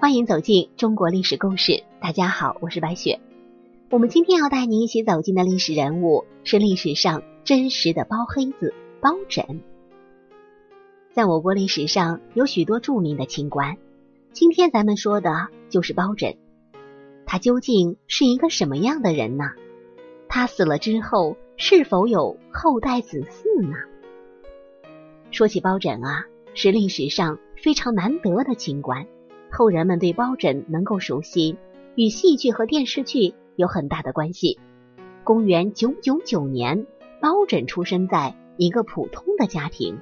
欢迎走进中国历史故事。大家好，我是白雪。我们今天要带您一起走进的历史人物是历史上真实的包黑子包拯。在我国历史上有许多著名的清官，今天咱们说的就是包拯。他究竟是一个什么样的人呢？他死了之后是否有后代子嗣呢？说起包拯啊，是历史上非常难得的清官。后人们对包拯能够熟悉，与戏剧和电视剧有很大的关系。公元九九九年，包拯出生在一个普通的家庭。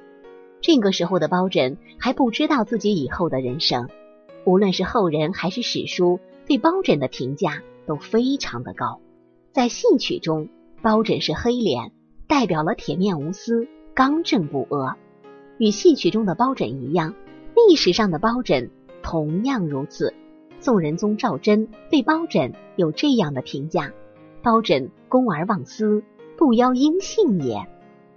这个时候的包拯还不知道自己以后的人生。无论是后人还是史书，对包拯的评价都非常的高。在戏曲中，包拯是黑脸，代表了铁面无私、刚正不阿。与戏曲中的包拯一样，历史上的包拯。同样如此，宋仁宗赵祯对包拯有这样的评价：包拯公而忘私，不邀阴性也。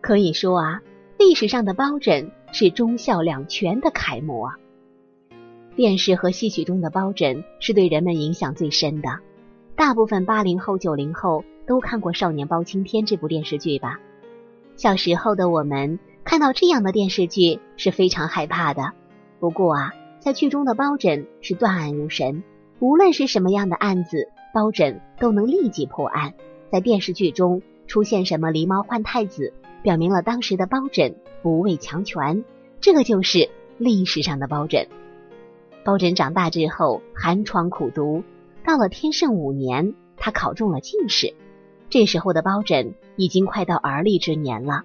可以说啊，历史上的包拯是忠孝两全的楷模。电视和戏曲中的包拯是对人们影响最深的。大部分八零后、九零后都看过《少年包青天》这部电视剧吧？小时候的我们看到这样的电视剧是非常害怕的。不过啊。在剧中的包拯是断案如神，无论是什么样的案子，包拯都能立即破案。在电视剧中出现什么狸猫换太子，表明了当时的包拯不畏强权，这个就是历史上的包拯。包拯长大之后寒窗苦读，到了天圣五年，他考中了进士。这时候的包拯已经快到而立之年了。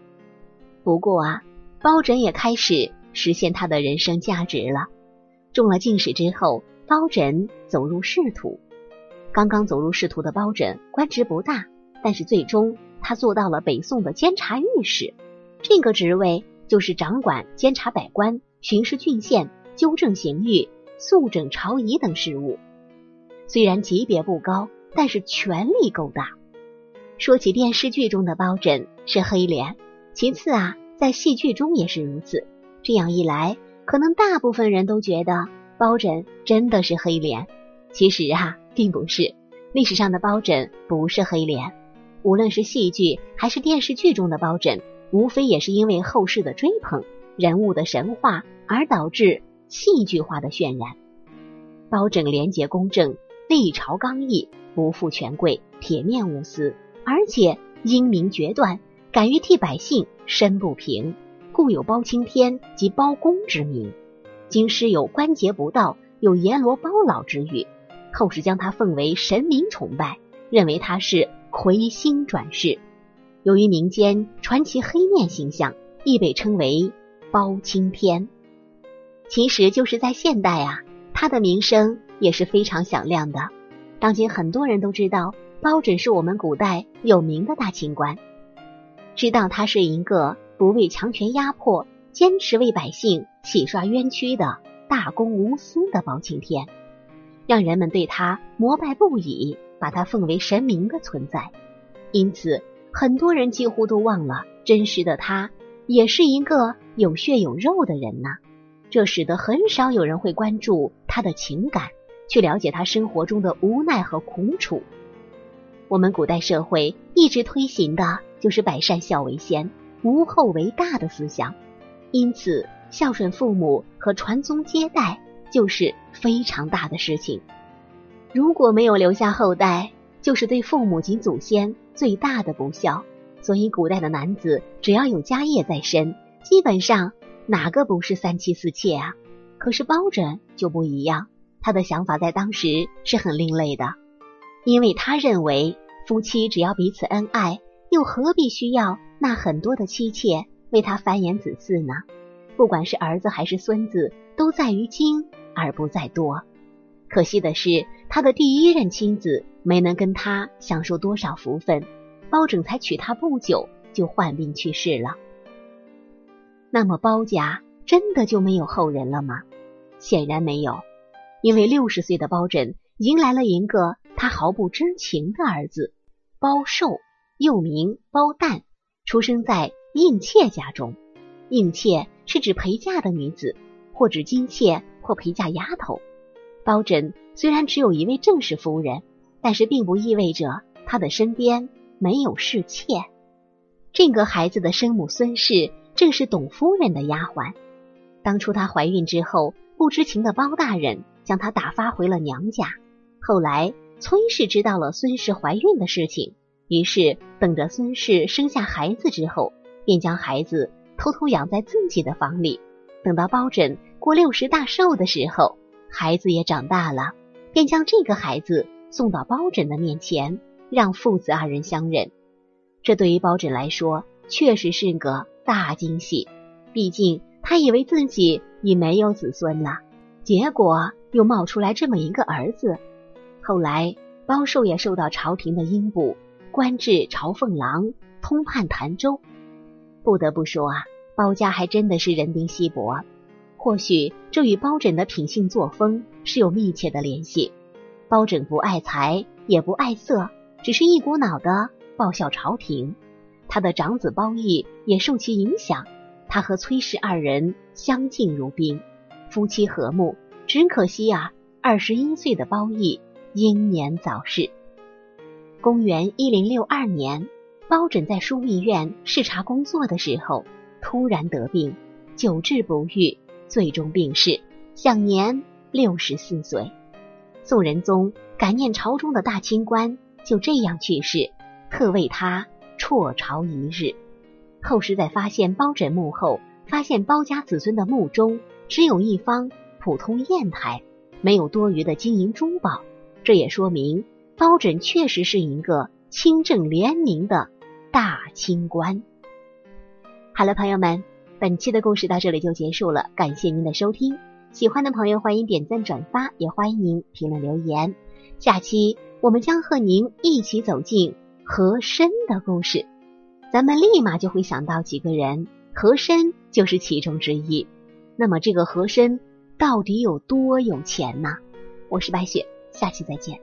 不过啊，包拯也开始实现他的人生价值了。中了进士之后，包拯走入仕途。刚刚走入仕途的包拯，官职不大，但是最终他做到了北宋的监察御史。这个职位就是掌管监察百官、巡视郡县、纠正刑狱、肃整朝仪等事务。虽然级别不高，但是权力够大。说起电视剧中的包拯是黑脸，其次啊，在戏剧中也是如此。这样一来。可能大部分人都觉得包拯真的是黑脸，其实啊，并不是。历史上的包拯不是黑脸，无论是戏剧还是电视剧中的包拯，无非也是因为后世的追捧、人物的神话而导致戏剧化的渲染。包拯廉洁公正、立朝刚毅、不负权贵、铁面无私，而且英明决断，敢于替百姓申不平。故有包青天及包公之名，京师有关节不到，有阎罗包老之誉。后世将他奉为神明崇拜，认为他是魁星转世。由于民间传奇黑面形象，亦被称为包青天。其实就是在现代啊，他的名声也是非常响亮的。当今很多人都知道，包拯是我们古代有名的大清官，知道他是一个。不畏强权压迫，坚持为百姓洗刷冤屈的大公无私的包青天，让人们对他膜拜不已，把他奉为神明的存在。因此，很多人几乎都忘了真实的他也是一个有血有肉的人呐。这使得很少有人会关注他的情感，去了解他生活中的无奈和苦楚。我们古代社会一直推行的就是百善孝为先。无后为大的思想，因此孝顺父母和传宗接代就是非常大的事情。如果没有留下后代，就是对父母及祖先最大的不孝。所以，古代的男子只要有家业在身，基本上哪个不是三妻四妾啊？可是包拯就不一样，他的想法在当时是很另类的，因为他认为夫妻只要彼此恩爱，又何必需要？那很多的妻妾为他繁衍子嗣呢，不管是儿子还是孙子，都在于精而不在多。可惜的是，他的第一任妻子没能跟他享受多少福分，包拯才娶她不久就患病去世了。那么包家真的就没有后人了吗？显然没有，因为六十岁的包拯迎来了一个他毫不知情的儿子包寿，又名包旦。出生在应妾家中，应妾是指陪嫁的女子，或指金妾或陪嫁丫头。包拯虽然只有一位正室夫人，但是并不意味着他的身边没有侍妾。这个孩子的生母孙氏正是董夫人的丫鬟。当初她怀孕之后，不知情的包大人将她打发回了娘家。后来崔氏知道了孙氏怀孕的事情，于是等着孙氏生下孩子之后，便将孩子偷偷养在自己的房里。等到包拯过六十大寿的时候，孩子也长大了，便将这个孩子送到包拯的面前，让父子二人相认。这对于包拯来说，确实是个大惊喜。毕竟他以为自己已没有子孙了，结果又冒出来这么一个儿子。后来包寿也受到朝廷的荫补，官至朝奉郎，通判潭州。不得不说啊，包家还真的是人丁稀薄。或许这与包拯的品性作风是有密切的联系。包拯不爱财，也不爱色，只是一股脑的报效朝廷。他的长子包义也受其影响，他和崔氏二人相敬如宾，夫妻和睦。只可惜啊，二十一岁的包义英年早逝。公元一零六二年，包拯在枢密院视察工作的时候，突然得病，久治不愈。最终病逝，享年六十四岁。宋仁宗感念朝中的大清官就这样去世，特为他辍朝一日。后世在发现包拯墓后，发现包家子孙的墓中只有一方普通砚台，没有多余的金银珠宝。这也说明包拯确实是一个清正廉明的大清官。好了，朋友们。本期的故事到这里就结束了，感谢您的收听。喜欢的朋友欢迎点赞转发，也欢迎您评论留言。下期我们将和您一起走进和珅的故事，咱们立马就会想到几个人，和珅就是其中之一。那么这个和珅到底有多有钱呢？我是白雪，下期再见。